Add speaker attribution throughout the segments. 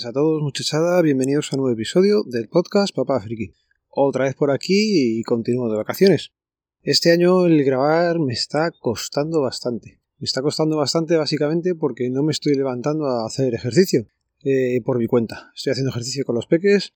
Speaker 1: Buenas a todos, muchachada, bienvenidos a un nuevo episodio del podcast Papá Friki. Otra vez por aquí y continúo de vacaciones. Este año el grabar me está costando bastante. Me está costando bastante básicamente porque no me estoy levantando a hacer ejercicio eh, por mi cuenta. Estoy haciendo ejercicio con los peques.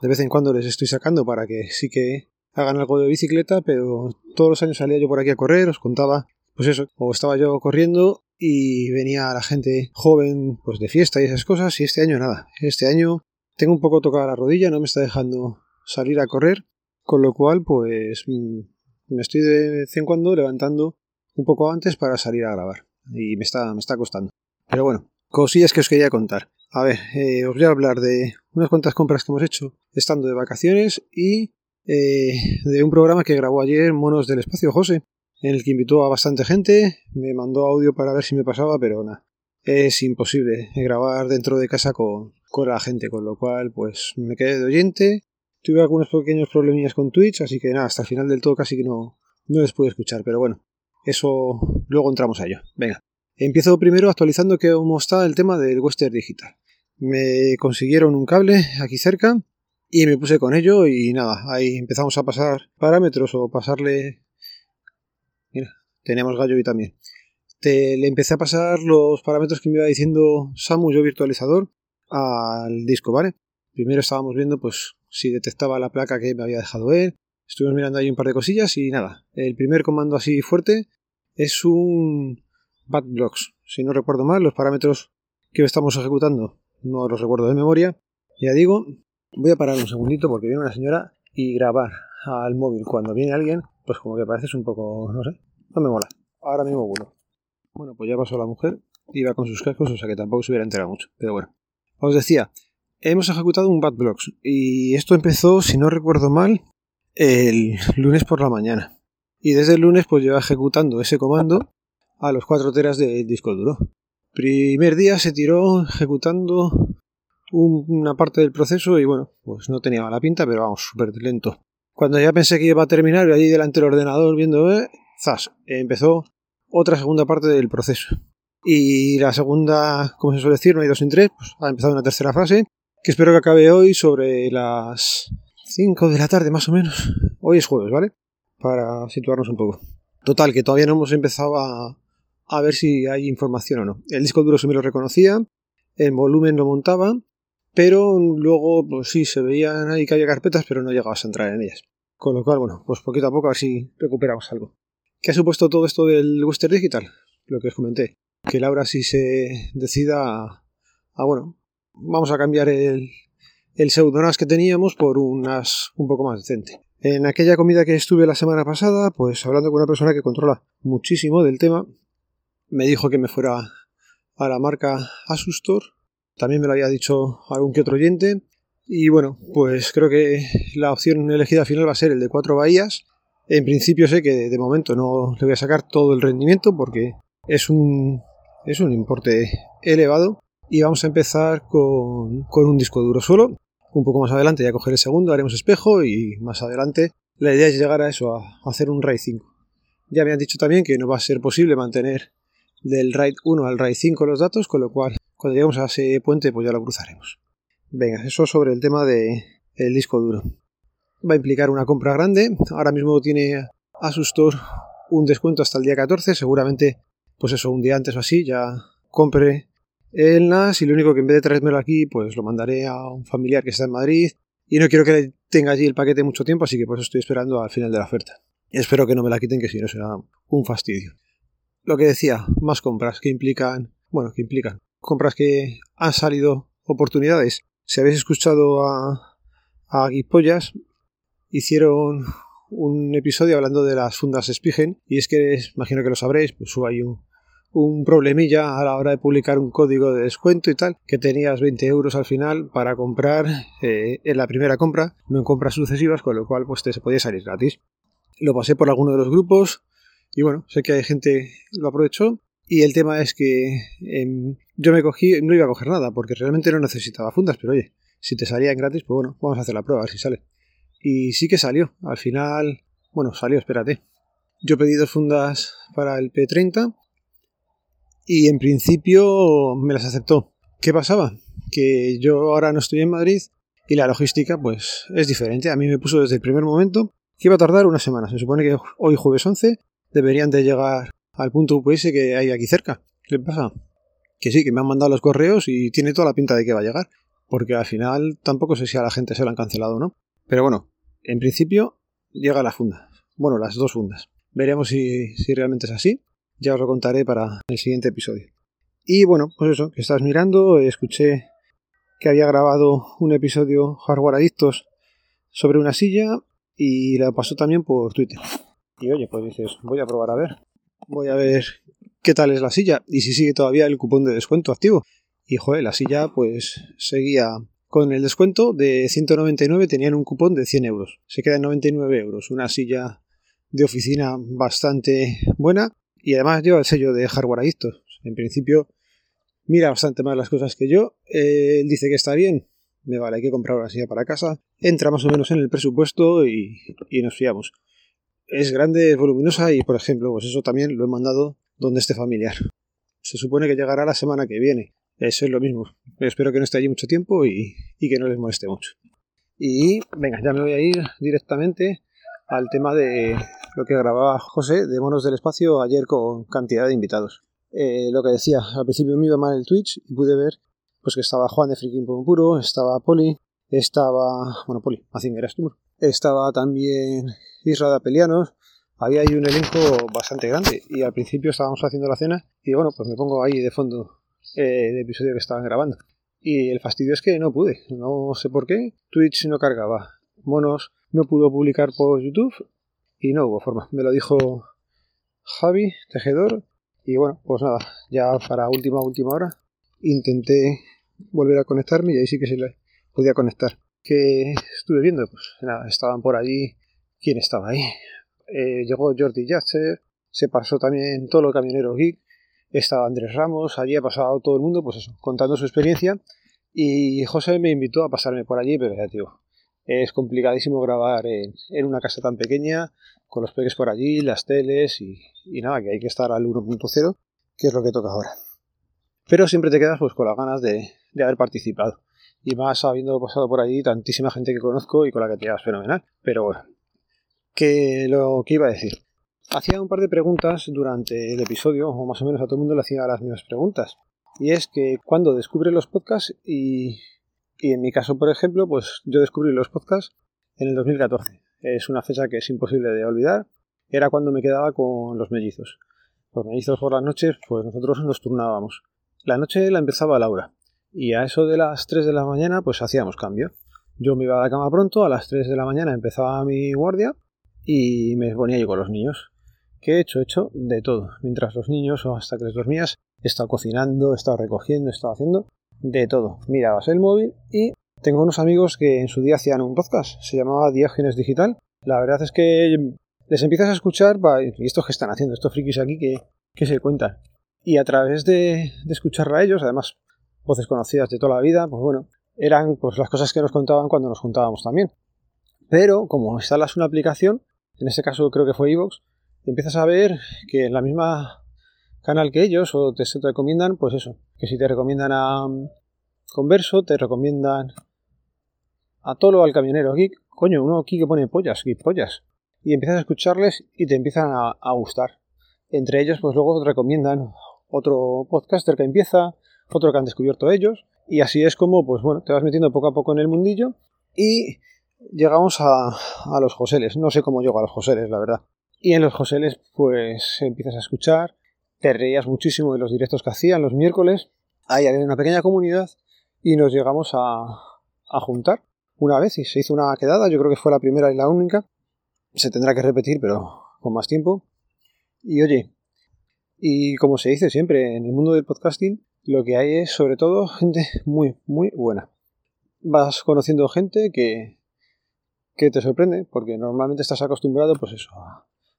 Speaker 1: De vez en cuando les estoy sacando para que sí que hagan algo de bicicleta, pero todos los años salía yo por aquí a correr, os contaba, pues eso, o estaba yo corriendo y venía la gente joven pues de fiesta y esas cosas y este año nada. Este año tengo un poco tocada la rodilla, no me está dejando salir a correr, con lo cual pues mm, me estoy de vez en cuando levantando un poco antes para salir a grabar y me está, me está costando. Pero bueno, cosillas que os quería contar. A ver, eh, os voy a hablar de unas cuantas compras que hemos hecho estando de vacaciones y eh, de un programa que grabó ayer Monos del Espacio José, en el que invitó a bastante gente, me mandó audio para ver si me pasaba, pero nada, es imposible grabar dentro de casa con, con la gente, con lo cual pues me quedé de oyente, tuve algunos pequeños problemillas con Twitch, así que nada, hasta el final del todo casi que no, no les pude escuchar, pero bueno, eso luego entramos a ello. Venga, empiezo primero actualizando cómo está el tema del Western Digital. Me consiguieron un cable aquí cerca y me puse con ello y nada, ahí empezamos a pasar parámetros o pasarle Mira, tenemos gallo y también. Le empecé a pasar los parámetros que me iba diciendo Samu, yo virtualizador, al disco, ¿vale? Primero estábamos viendo, pues, si detectaba la placa que me había dejado él. Estuvimos mirando ahí un par de cosillas y nada. El primer comando así fuerte es un blocks. Si no recuerdo mal, los parámetros que estamos ejecutando no los recuerdo de memoria. Ya digo, voy a parar un segundito porque viene una señora y grabar al móvil cuando viene alguien, pues como que pareces un poco, no sé, no me mola. Ahora mismo uno. Bueno, pues ya pasó la mujer, iba con sus cascos, o sea que tampoco se hubiera enterado mucho. Pero bueno. Os decía, hemos ejecutado un bad blocks y esto empezó, si no recuerdo mal, el lunes por la mañana. Y desde el lunes pues lleva ejecutando ese comando a los 4 teras de disco duro. Primer día se tiró ejecutando una parte del proceso y bueno, pues no tenía mala pinta, pero vamos, súper lento. Cuando ya pensé que iba a terminar, y allí delante del ordenador viendo, eh, zas, empezó otra segunda parte del proceso. Y la segunda, como se suele decir, no hay dos sin tres, pues ha empezado una tercera fase, que espero que acabe hoy sobre las 5 de la tarde más o menos. Hoy es jueves, ¿vale? Para situarnos un poco. Total, que todavía no hemos empezado a, a ver si hay información o no. El disco duro se me lo reconocía, el volumen lo montaba, pero luego, pues sí, se veían ahí que había carpetas, pero no llegabas a entrar en ellas. Con lo cual, bueno, pues poquito a poco a ver si recuperamos algo. ¿Qué ha supuesto todo esto del Western Digital? Lo que os comenté. Que Laura sí se decida a, bueno, vamos a cambiar el, el pseudonas que teníamos por unas un poco más decente. En aquella comida que estuve la semana pasada, pues hablando con una persona que controla muchísimo del tema, me dijo que me fuera a la marca Asustor. También me lo había dicho algún que otro oyente. Y bueno, pues creo que la opción elegida final va a ser el de cuatro bahías en principio sé que de momento no le voy a sacar todo el rendimiento porque es un, es un importe elevado. Y vamos a empezar con, un disco duro solo. Un poco más adelante ya coger el segundo, haremos espejo y más adelante la idea es llegar a eso, a, hacer un RAID 5. Ya me han dicho también que no va a ser posible mantener del RAID 1 al RAID 5 los datos, con lo cual cuando lleguemos a ese puente pues ya lo cruzaremos. Venga, eso sobre el tema del el disco duro va a implicar una compra grande. Ahora mismo tiene Asustor un descuento hasta el día 14. Seguramente, pues eso, un día antes o así, ya compre el NAS y lo único que en vez de traérmelo aquí, pues lo mandaré a un familiar que está en Madrid. Y no quiero que tenga allí el paquete mucho tiempo, así que por eso estoy esperando al final de la oferta. Espero que no me la quiten, que si no será un fastidio. Lo que decía, más compras que implican, bueno, que implican compras que han salido oportunidades. Si habéis escuchado a, a Guipollas, hicieron un episodio hablando de las fundas Spigen y es que imagino que lo sabréis, pues hubo ahí un, un problemilla a la hora de publicar un código de descuento y tal, que tenías 20 euros al final para comprar eh, en la primera compra, no en compras sucesivas, con lo cual pues te se podía salir gratis. Lo pasé por alguno de los grupos y bueno, sé que hay gente lo aprovechó y el tema es que em, yo me cogí, no iba a coger nada porque realmente no necesitaba fundas, pero oye, si te salían gratis, pues bueno, vamos a hacer la prueba, a ver si sale. Y sí que salió. Al final, bueno, salió, espérate. Yo pedí dos fundas para el P30 y en principio me las aceptó. ¿Qué pasaba? que yo ahora no estoy en Madrid y la logística pues es diferente. A mí me puso desde el primer momento que iba a tardar una semana. Se supone que hoy jueves 11 deberían de llegar al punto UPS que hay aquí cerca. ¿Qué pasa? Que sí, que me han mandado los correos y tiene toda la pinta de que va a llegar. Porque al final tampoco sé si a la gente se lo han cancelado o no. Pero bueno, en principio llega la funda. Bueno, las dos fundas. Veremos si, realmente es así. Ya os lo contaré para el siguiente episodio. Y bueno, pues eso, que estás mirando, escuché que había grabado un episodio Hardware Adictos sobre una silla y la pasó también por Twitter. Y oye, pues dices, voy a probar a ver. Voy a ver qué tal es la silla y si sigue todavía el cupón de descuento activo. Y joder, la silla pues seguía con el descuento de 199 tenían un cupón de 100 euros. Se queda en 99 euros. Una silla de oficina bastante buena y además lleva el sello de hardware adictos. En principio mira bastante más las cosas que yo. él dice que está bien. Me vale, hay que comprar una silla para casa. Entra más o menos en el presupuesto y, y nos fiamos. Es grande, es voluminosa y, por ejemplo, pues eso también lo he mandado donde esté familiar. Se supone que llegará la semana que viene. Eso es lo mismo. Espero que no esté allí mucho tiempo y, que no les moleste mucho. Y venga, ya me voy a ir directamente al tema de lo que grababa José de Monos del Espacio ayer con cantidad de invitados. Eh, lo que decía, al principio me iba mal el Twitch y pude ver pues que estaba Juan de Freaking Puro, estaba Poli, estaba, bueno, Poli, Mazinger estaba también Isra de Apelianos, había ahí un elenco bastante grande y al principio estábamos haciendo la cena y bueno, pues me pongo ahí de fondo eh, el episodio que estaban grabando. Y el fastidio es que no pude, no sé por qué. Twitch no cargaba. Monos no pudo publicar por YouTube y no hubo forma. Me lo dijo Javi, tejedor. Y bueno, pues nada, ya para última, última hora intenté volver a conectarme y ahí sí que se le podía conectar. Que estuve viendo, pues nada, estaban por allí. ¿Quién estaba ahí? Eh, llegó Jordi Yatcher, se pasó también todo lo camionero geek, estaba Andrés Ramos, allí ha pasado todo el mundo, pues eso, contando su experiencia. Y José me invitó a pasarme por allí, pero ya digo, es complicadísimo grabar en, una casa tan pequeña, con los peques por allí, las teles y, nada, que hay que estar al 1.0, que es lo que toca ahora. Pero siempre te quedas pues con las ganas de, haber participado. Y más habiendo pasado por allí tantísima gente que conozco y con la que te llevas fenomenal. Pero bueno, que lo que iba a decir. Hacía un par de preguntas durante el episodio, o más o menos a todo el mundo le hacía las mismas preguntas. Y es que cuando descubre los podcasts y, y en mi caso, por ejemplo, pues yo descubrí los podcasts en el 2014. Es una fecha que es imposible de olvidar. Era cuando me quedaba con los mellizos. Los mellizos por las noches, pues nosotros nos turnábamos. La noche la empezaba Laura. Y a eso de las 3 de la mañana, pues hacíamos cambio. Yo me iba a la cama pronto, a las 3 de la mañana empezaba mi guardia y me ponía yo con los niños. ¿Qué he hecho? He hecho de todo. Mientras los niños o hasta que les dormías, he estado cocinando, he estado recogiendo, he estado haciendo de todo. Mirabas el móvil y tengo unos amigos que en su día hacían un podcast, se llamaba Diógenes Digital. La verdad es que les empiezas a escuchar, ¿y estos que están haciendo? Estos frikis aquí que, se cuentan. Y a través de, de escuchar a ellos, además voces conocidas de toda la vida, pues bueno, eran pues las cosas que nos contaban cuando nos juntábamos también. Pero como instalas una aplicación, en este caso creo que fue Evox, empiezas a ver que en la misma canal que ellos o te, te recomiendan, pues eso, que si te recomiendan a um, Converso, te recomiendan a Tolo, al camionero Geek, coño, uno aquí que pone pollas, Geek pollas, y empiezas a escucharles y te empiezan a, a gustar. Entre ellos, pues luego te recomiendan otro podcaster que empieza, otro que han descubierto ellos, y así es como, pues bueno, te vas metiendo poco a poco en el mundillo y llegamos a, a los Joseles. No sé cómo llego a los Joseles, la verdad. Y en los Joseles, pues empiezas a escuchar, te reías muchísimo de los directos que hacían los miércoles. Ahí había una pequeña comunidad y nos llegamos a, a juntar una vez y se hizo una quedada. Yo creo que fue la primera y la única. Se tendrá que repetir, pero con más tiempo. Y oye, y como se dice siempre en el mundo del podcasting, lo que hay es sobre todo gente muy, muy buena. Vas conociendo gente que, que te sorprende, porque normalmente estás acostumbrado, pues eso,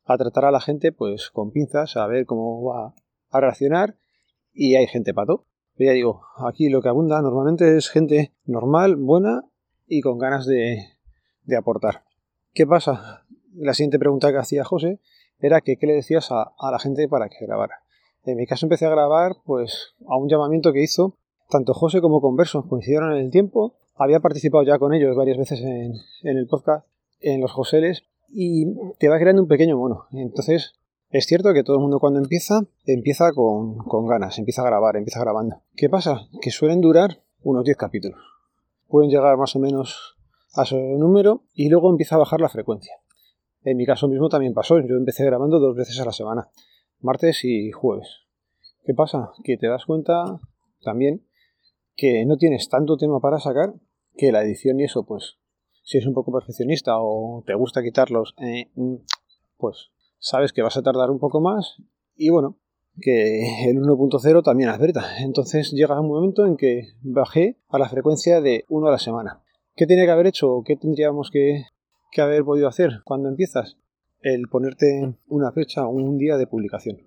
Speaker 1: a tratar a la gente pues con pinzas, a ver cómo va a reaccionar y hay gente pato. Pero ya digo, aquí lo que abunda normalmente es gente normal, buena y con ganas de, de aportar. ¿Qué pasa? La siguiente pregunta que hacía José era que qué le decías a, a, la gente para que grabara. En mi caso empecé a grabar pues a un llamamiento que hizo tanto José como Converso coincidieron en el tiempo. Había participado ya con ellos varias veces en, en el podcast, en los Joseles, y te va creando un pequeño mono. Entonces, es cierto que todo el mundo cuando empieza, empieza con, con ganas, empieza a grabar, empieza grabando. ¿Qué pasa? Que suelen durar unos 10 capítulos. Pueden llegar más o menos a su número y luego empieza a bajar la frecuencia. En mi caso mismo también pasó. Yo empecé grabando dos veces a la semana, martes y jueves. ¿Qué pasa? Que te das cuenta también que no tienes tanto tema para sacar que la edición y eso, pues, si es un poco perfeccionista o te gusta quitarlos, eh, mm, pues sabes que vas a tardar un poco más y bueno, que el 1.0 también adverta. Entonces llega un momento en que bajé a la frecuencia de 1 a la semana. ¿Qué tiene que haber hecho o qué tendríamos que, haber podido hacer cuando empiezas? El ponerte una fecha o un día de publicación.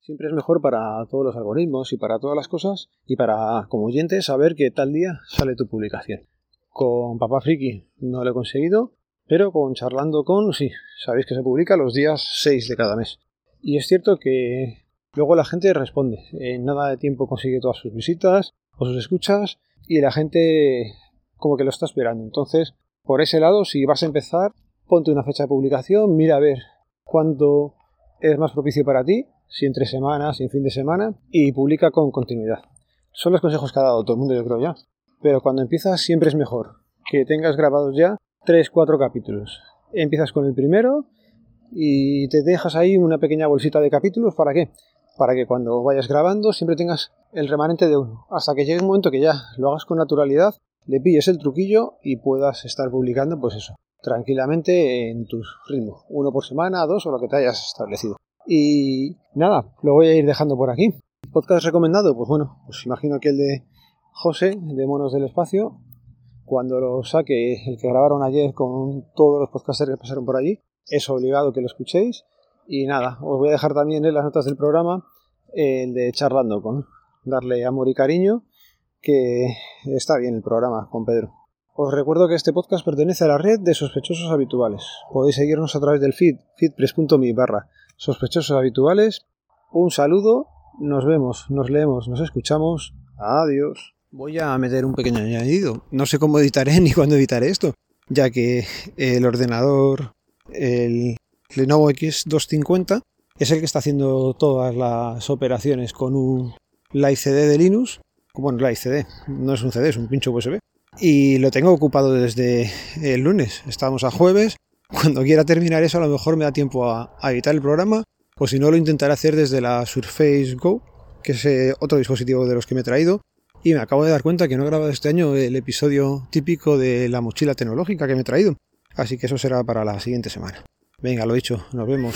Speaker 1: Siempre es mejor para todos los algoritmos y para todas las cosas y para, como oyente, saber que tal día sale tu publicación. Con Papá Friki no lo he conseguido, pero con Charlando con, sí, sabéis que se publica los días 6 de cada mes. Y es cierto que luego la gente responde. En nada de tiempo consigue todas sus visitas o sus escuchas y la gente como que lo está esperando. Entonces, por ese lado, si vas a empezar, ponte una fecha de publicación, mira a ver cuándo es más propicio para ti, si entre semanas, si en fin de semana, y publica con continuidad. Son los consejos que ha dado todo el mundo, yo creo ya. Pero cuando empiezas siempre es mejor que tengas grabados ya 3, 4 capítulos. Empiezas con el primero y te dejas ahí una pequeña bolsita de capítulos. ¿Para qué? Para que cuando vayas grabando siempre tengas el remanente de uno. Hasta que llegue un momento que ya lo hagas con naturalidad, le pilles el truquillo y puedas estar publicando, pues eso, tranquilamente en tu ritmo. Uno por semana, dos o lo que te hayas establecido. Y nada, lo voy a ir dejando por aquí. ¿Podcast recomendado? Pues bueno, pues imagino que el de José, de Monos del Espacio, cuando lo saque, el que grabaron ayer con todos los podcasters que pasaron por allí, es obligado que lo escuchéis. Y nada, os voy a dejar también en las notas del programa el de charlando con darle amor y cariño, que está bien el programa con Pedro. Os recuerdo que este podcast pertenece a la red de sospechosos habituales. Podéis seguirnos a través del feed, feedpress.me barra sospechosos habituales. Un saludo, nos vemos, nos leemos, nos escuchamos. Adiós. Voy a meter un pequeño añadido. No sé cómo editaré ni cuándo editaré esto, ya que el ordenador, el Lenovo X250, es el que está haciendo todas las operaciones con un Live CD de Linux. Bueno, Live CD, no es un CD, es un pincho USB. Y lo tengo ocupado desde el lunes. Estamos a jueves. Cuando quiera terminar eso, a lo mejor me da tiempo a, editar el programa. O si no, lo intentaré hacer desde la Surface Go, que es eh, otro dispositivo de los que me he traído y me acabo de dar cuenta que no he grabado este año el episodio típico de la mochila tecnológica que me he traído. Así que eso será para la siguiente semana. Venga, lo dicho, nos vemos.